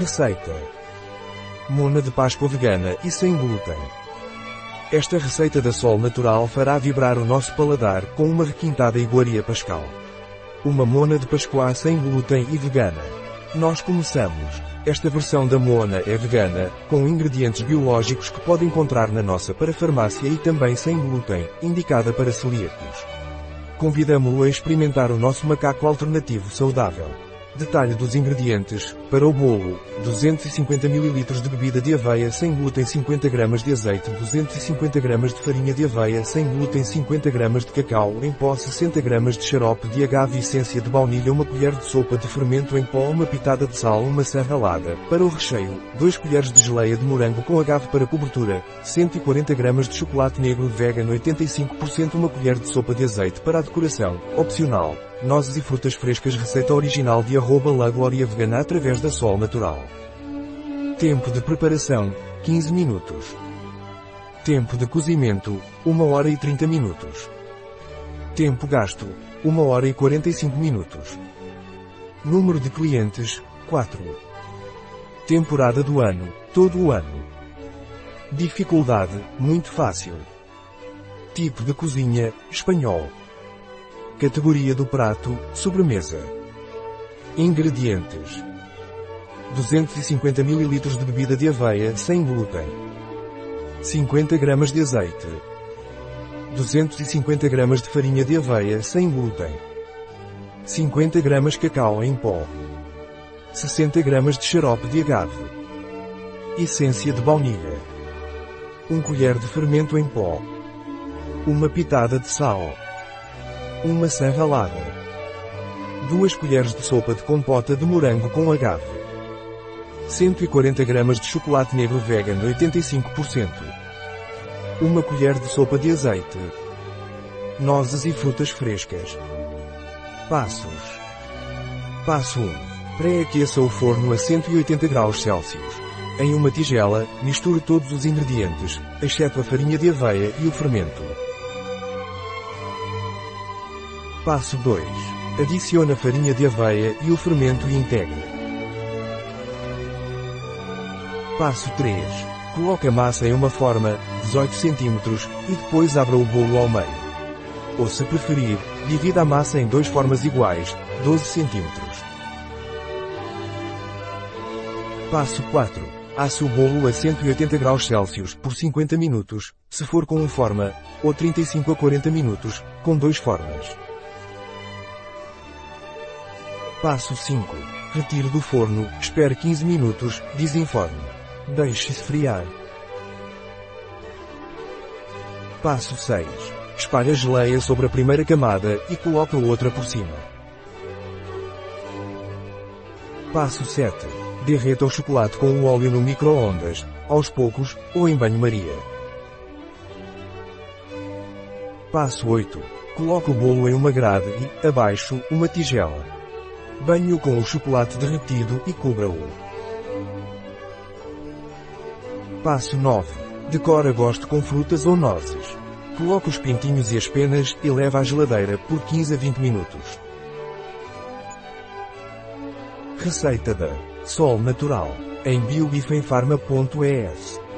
Receita. Mona de Páscoa vegana e sem glúten. Esta receita da Sol Natural fará vibrar o nosso paladar com uma requintada iguaria pascal. Uma mona de Pascoa sem glúten e vegana. Nós começamos. Esta versão da mona é vegana, com ingredientes biológicos que pode encontrar na nossa parafarmácia e também sem glúten, indicada para celíacos. Convidamos-lo a experimentar o nosso macaco alternativo saudável. Detalhe dos ingredientes. Para o bolo, 250 ml de bebida de aveia sem glúten 50 g de azeite 250 g de farinha de aveia sem glúten 50 g de cacau em pó 60 g de xarope de agave essência de baunilha uma colher de sopa de fermento em pó uma pitada de sal uma serralada. Para o recheio, 2 colheres de geleia de morango com agave para cobertura, 140 g de chocolate negro vegan 85% uma colher de sopa de azeite para a decoração, opcional. Nozes e frutas frescas receita original de arroba La Glória Vegana através da Sol Natural. Tempo de preparação, 15 minutos. Tempo de cozimento, 1 hora e 30 minutos. Tempo gasto, 1 hora e 45 minutos. Número de clientes, 4. Temporada do ano, todo o ano. Dificuldade, muito fácil. Tipo de cozinha, espanhol. Categoria do prato, sobremesa. Ingredientes. 250 ml de bebida de aveia sem glúten. 50 g de azeite. 250 g de farinha de aveia sem glúten. 50 g cacau em pó. 60 g de xarope de agave. Essência de baunilha. 1 colher de fermento em pó. Uma pitada de sal. Uma ralada. 2 colheres de sopa de compota de morango com agave. 140 gramas de chocolate negro vegan 85%. Uma colher de sopa de azeite. Nozes e frutas frescas. Passos. Passo 1. Pré-aqueça o forno a 180 graus Celsius. Em uma tigela, misture todos os ingredientes, exceto a farinha de aveia e o fermento. Passo 2. Adicione a farinha de aveia e o fermento e integre. Passo 3. Coloque a massa em uma forma, 18 cm, e depois abra o bolo ao meio. Ou se preferir, divida a massa em duas formas iguais, 12 cm. Passo 4. Asse o bolo a 180 graus Celsius por 50 minutos, se for com uma forma, ou 35 a 40 minutos, com duas formas. Passo 5. Retire do forno, espere 15 minutos, desinforme. Deixe esfriar. Passo 6. Espalhe a geleia sobre a primeira camada e coloque a outra por cima. Passo 7. Derreta o chocolate com o óleo no micro-ondas, aos poucos, ou em banho-maria. Passo 8. Coloque o bolo em uma grade e, abaixo, uma tigela. Banhe-o com o chocolate derretido e cubra-o. Passo 9. Decora gosto com frutas ou nozes. Coloque os pintinhos e as penas e leva à geladeira por 15 a 20 minutos. Receita da Sol Natural em biobifenfarma.es